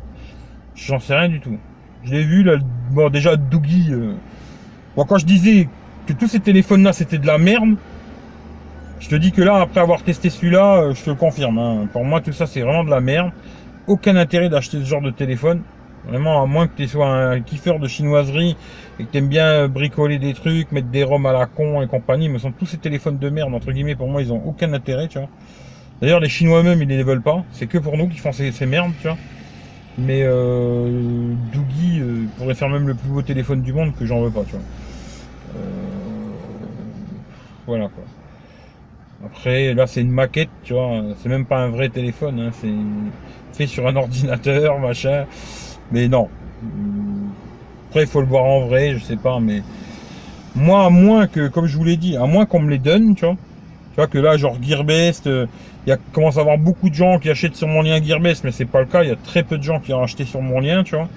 J'en sais rien du tout. Je l'ai vu, là, bon, déjà, Doogie. Euh... Bon, quand je disais que tous ces téléphones-là, c'était de la merde, je te dis que là, après avoir testé celui-là, euh, je te le confirme. Hein. Pour moi, tout ça, c'est vraiment de la merde. Aucun intérêt d'acheter ce genre de téléphone. Vraiment, à moins que tu sois un kiffeur de chinoiserie et que tu aimes bien bricoler des trucs, mettre des roms à la con et compagnie, mais sont tous ces téléphones de merde, entre guillemets, pour moi, ils ont aucun intérêt, tu vois. D'ailleurs, les Chinois eux-mêmes, ils les veulent pas. C'est que pour nous qui font ces, merdes, tu vois. Mais euh, Doogie euh, pourrait faire même le plus beau téléphone du monde que j'en veux pas, tu vois. Euh, voilà, quoi. Après, là, c'est une maquette, tu vois. C'est même pas un vrai téléphone, hein. c'est fait sur un ordinateur, machin. Mais non. Après, il faut le voir en vrai, je sais pas, mais moi, à moins que, comme je vous l'ai dit, à moins qu'on me les donne, tu vois. Tu vois que là, genre Gearbest, euh, il y a, commence à avoir beaucoup de gens qui achètent sur mon lien Gearbest, mais c'est pas le cas. Il y a très peu de gens qui ont acheté sur mon lien, tu vois.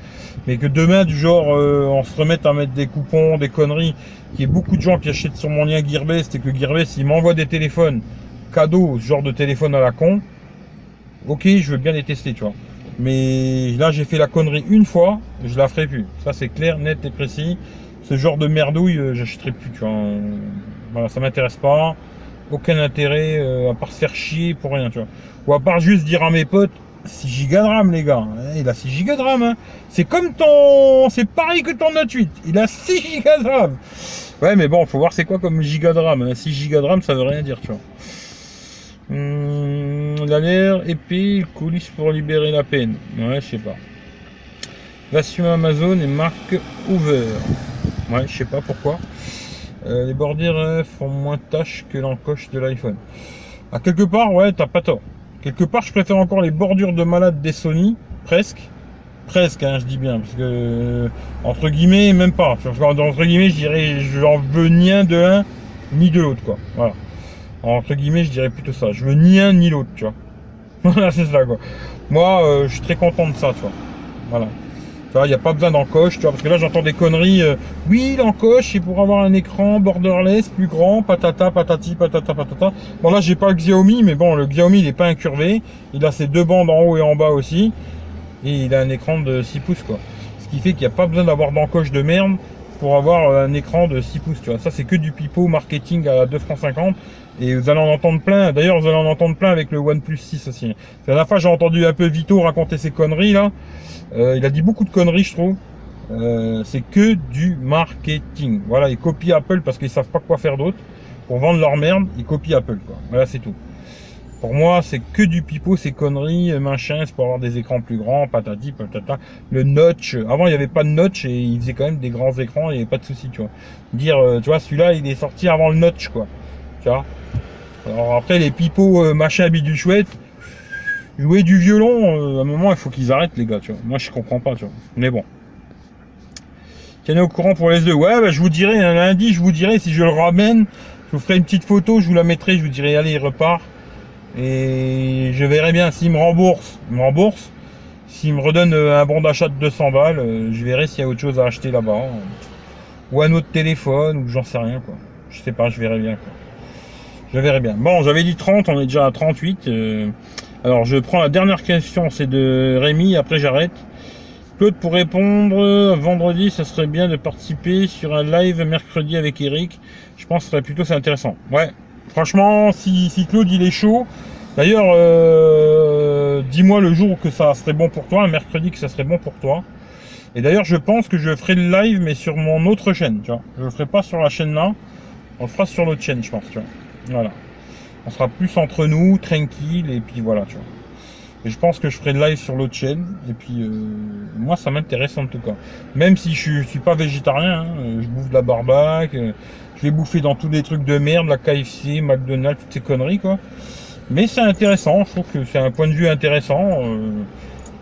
Mais que demain, du genre, euh, on se remette à mettre des coupons, des conneries, qu'il y ait beaucoup de gens qui achètent sur mon lien Gearbest et que Gearbest, il m'envoie des téléphones cadeaux, ce genre de téléphone à la con. Ok, je veux bien les tester, tu vois. Mais là, j'ai fait la connerie une fois, je la ferai plus. Ça, c'est clair, net et précis. Ce genre de merdouille, euh, j'achèterai plus, tu vois. Voilà, ça m'intéresse pas. Aucun intérêt euh, à part se faire chier pour rien, tu vois. Ou à part juste dire à mes potes, 6 gigas de RAM, les gars. Il a 6 gigas de RAM. Hein. C'est comme ton. C'est pareil que ton Note 8. Il a 6 gigas de RAM. Ouais, mais bon, faut voir c'est quoi comme giga de RAM. 6 hein. gigas de RAM, ça veut rien dire, tu vois. Hum, la l'air épée, coulisse pour libérer la peine. Ouais, je sais pas. Version Amazon et marque Hoover. Ouais, je sais pas pourquoi. Euh, les bordures euh, font moins de tâches que l'encoche de l'iPhone. À quelque part, ouais, t'as pas tort. Quelque part, je préfère encore les bordures de malade des Sony, presque. Presque, hein, je dis bien, parce que euh, entre guillemets, même pas. Entre guillemets, je dirais, je veux ni un de l'un ni de l'autre, quoi. Voilà entre guillemets, je dirais plutôt ça. Je veux ni un ni l'autre, tu vois. Voilà, c'est ça, quoi. Moi, euh, je suis très content de ça, tu vois. Voilà. Il n'y a pas besoin d'encoche, tu vois, parce que là, j'entends des conneries. Euh, oui, l'encoche, c'est pour avoir un écran borderless plus grand, patata, patati, patata, patata. Bon, là, j'ai pas le Xiaomi, mais bon, le Xiaomi, il est pas incurvé. Il a ses deux bandes en haut et en bas aussi. Et il a un écran de 6 pouces, quoi. Ce qui fait qu'il n'y a pas besoin d'avoir d'encoche de merde pour avoir un écran de 6 pouces, tu vois. Ça, c'est que du pipeau marketing à 2 francs 50. Et vous allez en entendre plein. D'ailleurs, vous allez en entendre plein avec le OnePlus 6 aussi. La dernière fois, j'ai entendu un peu Vito raconter ses conneries, là. Euh, il a dit beaucoup de conneries, je trouve. Euh, c'est que du marketing. Voilà, ils copient Apple parce qu'ils savent pas quoi faire d'autre. Pour vendre leur merde, ils copient Apple, quoi. Voilà, c'est tout. Pour moi, c'est que du pipeau, ces conneries, machin, c'est pour avoir des écrans plus grands, patati, patata. Le notch, avant il n'y avait pas de notch et ils faisaient quand même des grands écrans, il avait pas de souci, tu vois. Dire, euh, tu vois, celui-là, il est sorti avant le notch, quoi. Alors après, les pipeaux, euh, machin, bidule chouette, jouer du violon, euh, à un moment, il faut qu'ils arrêtent, les gars, tu vois. Moi, je comprends pas, tu vois. Mais bon. Tenez au courant pour les deux. Ouais, bah, je vous dirai, un lundi, je vous dirai si je le ramène. Je vous ferai une petite photo, je vous la mettrai, je vous dirai, allez, il repart. Et je verrai bien s'il me rembourse, il me rembourse. S'il me redonne euh, un bon d'achat de 200 balles, je verrai s'il y a autre chose à acheter là-bas. Ou un autre téléphone, ou j'en sais rien, quoi. Je sais pas, je verrai bien, quoi. Je verrai bien. Bon, j'avais dit 30, on est déjà à 38. Euh. alors, je prends la dernière question, c'est de Rémi, après j'arrête. Claude, pour répondre, vendredi, ça serait bien de participer sur un live mercredi avec Eric. Je pense que ce serait plutôt c'est intéressant. Ouais, Franchement, si, Claude il est chaud, d'ailleurs, euh, dis-moi le jour que ça serait bon pour toi, un mercredi que ça serait bon pour toi. Et d'ailleurs, je pense que je ferai le live, mais sur mon autre chaîne, tu vois. Je le ferai pas sur la chaîne là, on le fera sur l'autre chaîne, je pense, tu vois. Voilà. On sera plus entre nous, tranquille, et puis voilà, tu vois. Et je pense que je ferai le live sur l'autre chaîne. Et puis, euh, moi, ça m'intéresse en tout cas. Même si je, suis pas végétarien, hein, je bouffe de la barbaque, euh, je vais bouffer dans tous les trucs de merde, la KFC, McDonald's, toutes ces conneries, quoi. Mais c'est intéressant, je trouve que c'est un point de vue intéressant. Euh.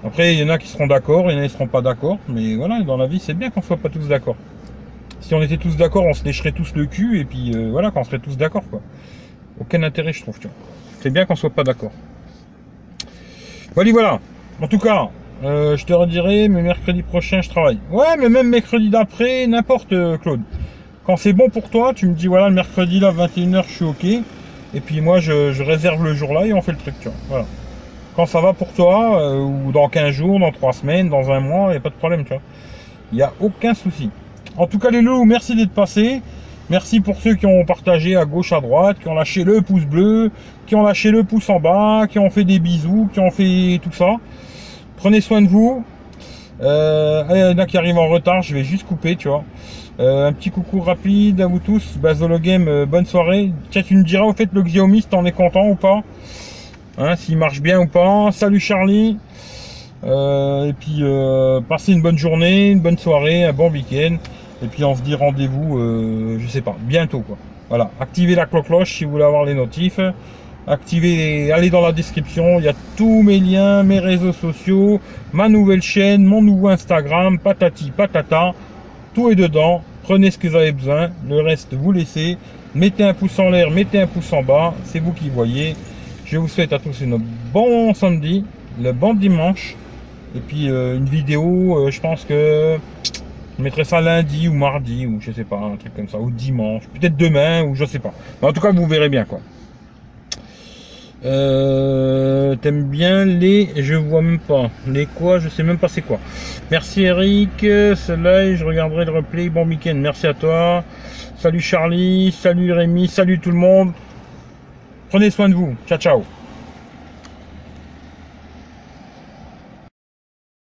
après, il y en a qui seront d'accord, il y en a qui seront pas d'accord. Mais voilà, dans la vie, c'est bien qu'on soit pas tous d'accord. Si on était tous d'accord, on se lécherait tous le cul, et puis euh, voilà, qu'on serait tous d'accord, quoi. Aucun intérêt, je trouve, tu vois. C'est bien qu'on soit pas d'accord. Voilà, voilà. En tout cas, euh, je te redirai, mais mercredi prochain, je travaille. Ouais, mais même mercredi d'après, n'importe, Claude. Quand c'est bon pour toi, tu me dis voilà, le mercredi là, 21h, je suis ok. Et puis moi, je, réserve le jour là et on fait le truc, tu vois. Voilà. Quand ça va pour toi, euh, ou dans 15 jours, dans 3 semaines, dans un mois, il n'y a pas de problème, tu vois. Il n'y a aucun souci. En tout cas, les loups, merci d'être passés. Merci pour ceux qui ont partagé à gauche, à droite, qui ont lâché le pouce bleu, qui ont lâché le pouce en bas, qui ont fait des bisous, qui ont fait tout ça. Prenez soin de vous. Euh, il y en a qui arrivent en retard, je vais juste couper, tu vois. Euh, un petit coucou rapide à vous tous. Basolo Game, euh, bonne soirée. Tiens, tu me diras au fait le Xiaomi si t'en es content ou pas? Hein, S'il marche bien ou pas. Salut Charlie. Et puis, passez une bonne journée, une bonne soirée, un bon week-end. Et puis, on se dit rendez-vous, je sais pas, bientôt quoi. Voilà, activez la cloche si vous voulez avoir les notifs. Activez, allez dans la description, il y a tous mes liens, mes réseaux sociaux, ma nouvelle chaîne, mon nouveau Instagram, patati patata. Tout est dedans. Prenez ce que vous avez besoin. Le reste, vous laissez. Mettez un pouce en l'air, mettez un pouce en bas. C'est vous qui voyez. Je vous souhaite à tous une bon samedi, le bon dimanche. Et puis euh, une vidéo, euh, je pense que je mettrai ça lundi ou mardi ou je sais pas, un truc comme ça, ou dimanche, peut-être demain ou je sais pas. Mais en tout cas, vous verrez bien quoi. Euh, T'aimes bien les, je vois même pas les quoi, je sais même pas c'est quoi. Merci Eric, cela je regarderai le replay. Bon week-end, merci à toi. Salut Charlie, salut Rémi, salut tout le monde. Prenez soin de vous. Ciao ciao.